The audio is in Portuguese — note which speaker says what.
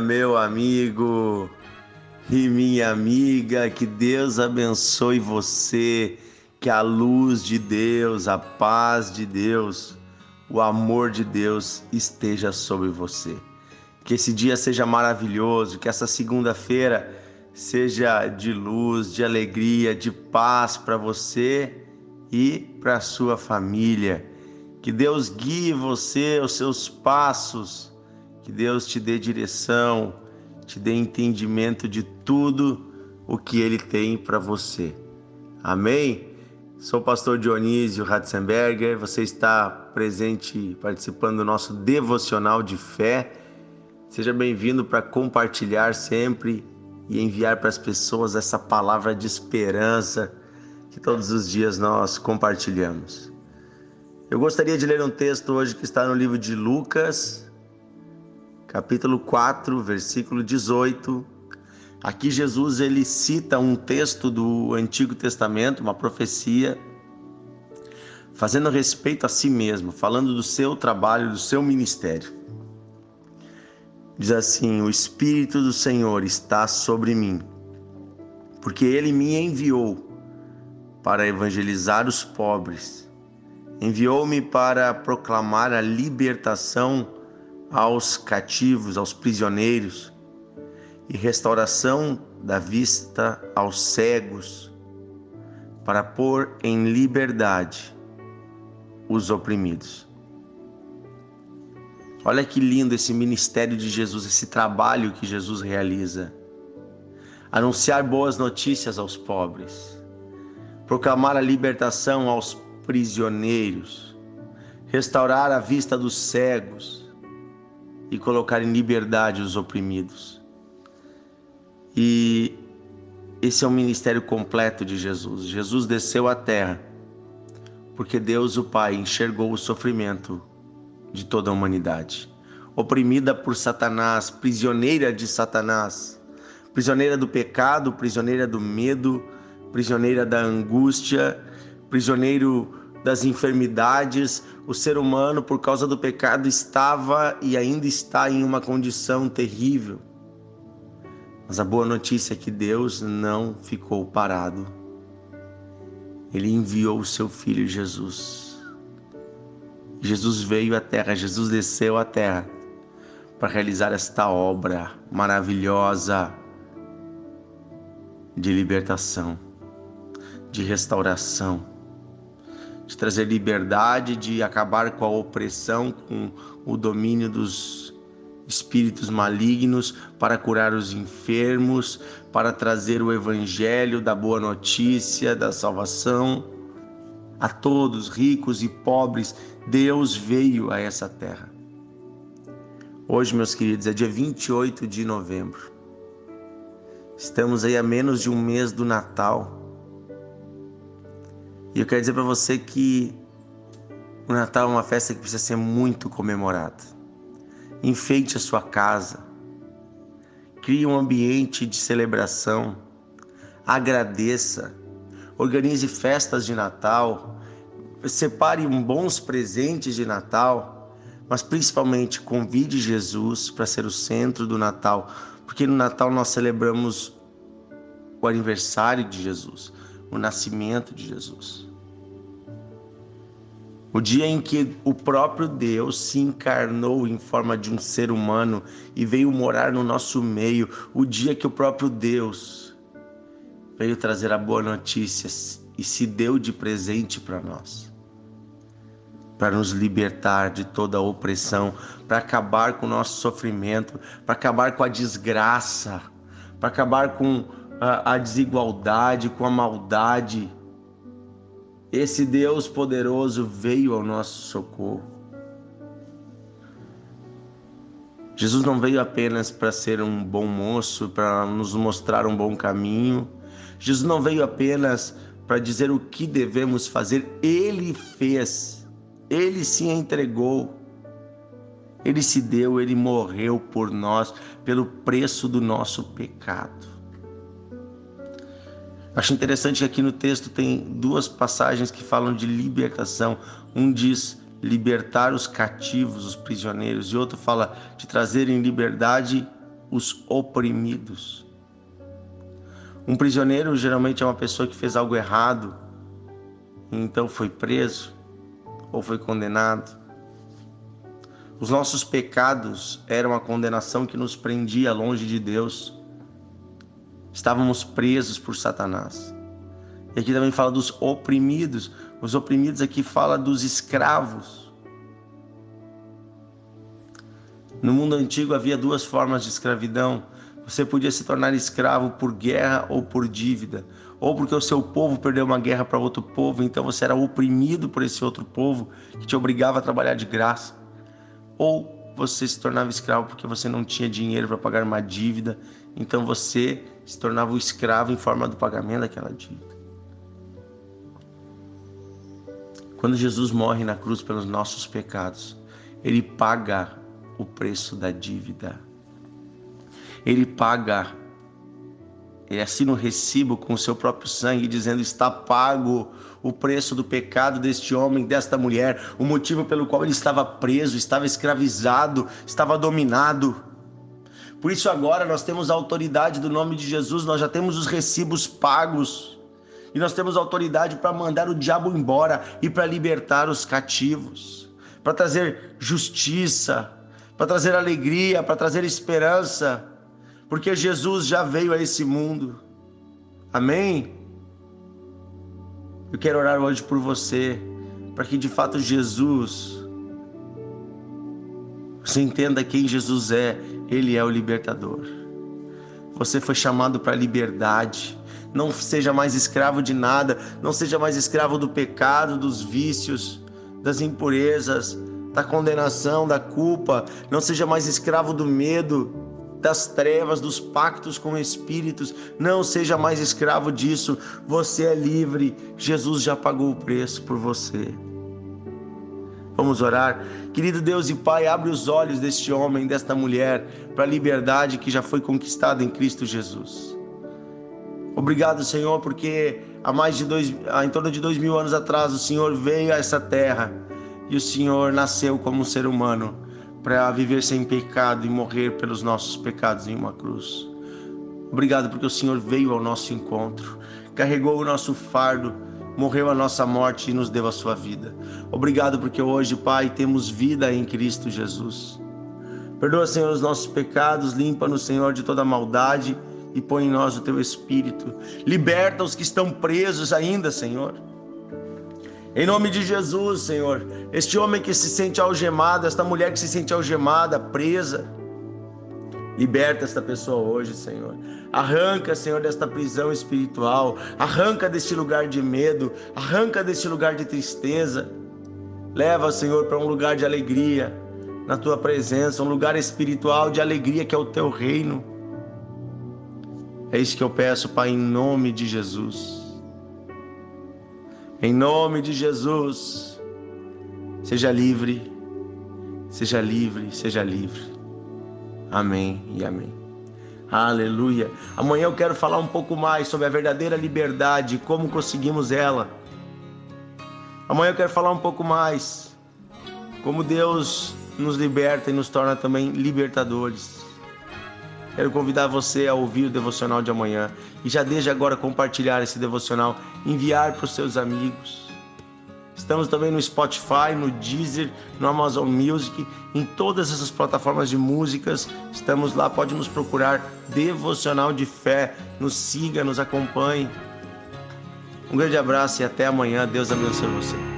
Speaker 1: meu amigo e minha amiga. Que Deus abençoe você, que a luz de Deus, a paz de Deus, o amor de Deus esteja sobre você. Que esse dia seja maravilhoso, que essa segunda-feira seja de luz, de alegria, de paz para você e para sua família. Que Deus guie você, os seus passos, que Deus te dê direção, te dê entendimento de tudo o que Ele tem para você. Amém? Sou o pastor Dionísio Ratzenberger, você está presente participando do nosso devocional de fé. Seja bem-vindo para compartilhar sempre e enviar para as pessoas essa palavra de esperança que todos os dias nós compartilhamos. Eu gostaria de ler um texto hoje que está no livro de Lucas, capítulo 4, versículo 18. Aqui Jesus ele cita um texto do Antigo Testamento, uma profecia, fazendo respeito a si mesmo, falando do seu trabalho, do seu ministério. Diz assim: O Espírito do Senhor está sobre mim, porque ele me enviou para evangelizar os pobres Enviou-me para proclamar a libertação aos cativos, aos prisioneiros, e restauração da vista aos cegos, para pôr em liberdade os oprimidos. Olha que lindo esse ministério de Jesus, esse trabalho que Jesus realiza. Anunciar boas notícias aos pobres, proclamar a libertação aos prisioneiros, restaurar a vista dos cegos e colocar em liberdade os oprimidos. E esse é o ministério completo de Jesus. Jesus desceu à terra porque Deus, o Pai, enxergou o sofrimento de toda a humanidade, oprimida por Satanás, prisioneira de Satanás, prisioneira do pecado, prisioneira do medo, prisioneira da angústia, prisioneiro das enfermidades, o ser humano, por causa do pecado, estava e ainda está em uma condição terrível. Mas a boa notícia é que Deus não ficou parado. Ele enviou o seu filho Jesus. Jesus veio à terra, Jesus desceu à terra para realizar esta obra maravilhosa de libertação, de restauração de trazer liberdade, de acabar com a opressão, com o domínio dos espíritos malignos, para curar os enfermos, para trazer o evangelho da boa notícia, da salvação a todos, ricos e pobres. Deus veio a essa terra. Hoje, meus queridos, é dia 28 de novembro. Estamos aí a menos de um mês do Natal. E eu quero dizer para você que o Natal é uma festa que precisa ser muito comemorada. Enfeite a sua casa, crie um ambiente de celebração, agradeça, organize festas de Natal, separe bons presentes de Natal, mas principalmente convide Jesus para ser o centro do Natal, porque no Natal nós celebramos o aniversário de Jesus o nascimento de Jesus. O dia em que o próprio Deus se encarnou em forma de um ser humano e veio morar no nosso meio, o dia que o próprio Deus veio trazer a boa notícia e se deu de presente para nós, para nos libertar de toda a opressão, para acabar com o nosso sofrimento, para acabar com a desgraça, para acabar com a, a desigualdade, com a maldade. Esse Deus poderoso veio ao nosso socorro. Jesus não veio apenas para ser um bom moço, para nos mostrar um bom caminho. Jesus não veio apenas para dizer o que devemos fazer. Ele fez. Ele se entregou. Ele se deu, ele morreu por nós, pelo preço do nosso pecado. Acho interessante que aqui no texto tem duas passagens que falam de libertação. Um diz libertar os cativos, os prisioneiros, e outro fala de trazer em liberdade os oprimidos. Um prisioneiro geralmente é uma pessoa que fez algo errado, então foi preso ou foi condenado. Os nossos pecados eram a condenação que nos prendia longe de Deus. Estávamos presos por Satanás. E aqui também fala dos oprimidos. Os oprimidos aqui fala dos escravos. No mundo antigo havia duas formas de escravidão. Você podia se tornar escravo por guerra ou por dívida, ou porque o seu povo perdeu uma guerra para outro povo, então você era oprimido por esse outro povo que te obrigava a trabalhar de graça, ou você se tornava escravo porque você não tinha dinheiro para pagar uma dívida, então você se tornava o escravo em forma do pagamento daquela dívida. Quando Jesus morre na cruz pelos nossos pecados, ele paga o preço da dívida. Ele paga, ele assina um recibo com o seu próprio sangue, dizendo: está pago o preço do pecado deste homem, desta mulher, o motivo pelo qual ele estava preso, estava escravizado, estava dominado. Por isso, agora nós temos a autoridade do nome de Jesus, nós já temos os recibos pagos. E nós temos autoridade para mandar o diabo embora e para libertar os cativos, para trazer justiça, para trazer alegria, para trazer esperança, porque Jesus já veio a esse mundo. Amém? Eu quero orar hoje por você, para que de fato Jesus, você entenda quem Jesus é, Ele é o libertador. Você foi chamado para a liberdade não seja mais escravo de nada, não seja mais escravo do pecado, dos vícios, das impurezas, da condenação, da culpa, não seja mais escravo do medo, das trevas, dos pactos com espíritos, não seja mais escravo disso. Você é livre. Jesus já pagou o preço por você. Vamos orar. Querido Deus e Pai, abre os olhos deste homem, desta mulher, para a liberdade que já foi conquistada em Cristo Jesus. Obrigado, Senhor, porque há mais de dois, em torno de dois mil anos atrás, o Senhor veio a essa terra e o Senhor nasceu como um ser humano para viver sem pecado e morrer pelos nossos pecados em uma cruz. Obrigado porque o Senhor veio ao nosso encontro, carregou o nosso fardo, morreu a nossa morte e nos deu a sua vida. Obrigado porque hoje, Pai, temos vida em Cristo Jesus. Perdoa, Senhor, os nossos pecados, limpa-nos, Senhor, de toda maldade e põe em nós o teu espírito. Liberta os que estão presos ainda, Senhor. Em nome de Jesus, Senhor, este homem que se sente algemado, esta mulher que se sente algemada, presa, liberta esta pessoa hoje, Senhor. Arranca, Senhor, desta prisão espiritual, arranca deste lugar de medo, arranca deste lugar de tristeza. Leva, Senhor, para um lugar de alegria na tua presença, um lugar espiritual de alegria que é o teu reino. É isso que eu peço, Pai, em nome de Jesus. Em nome de Jesus. Seja livre, seja livre, seja livre. Amém e amém. Aleluia. Amanhã eu quero falar um pouco mais sobre a verdadeira liberdade, como conseguimos ela. Amanhã eu quero falar um pouco mais como Deus nos liberta e nos torna também libertadores. Quero convidar você a ouvir o devocional de amanhã e já desde agora compartilhar esse devocional, enviar para os seus amigos. Estamos também no Spotify, no Deezer, no Amazon Music, em todas essas plataformas de músicas. Estamos lá, pode nos procurar Devocional de Fé. Nos siga, nos acompanhe. Um grande abraço e até amanhã. Deus abençoe você.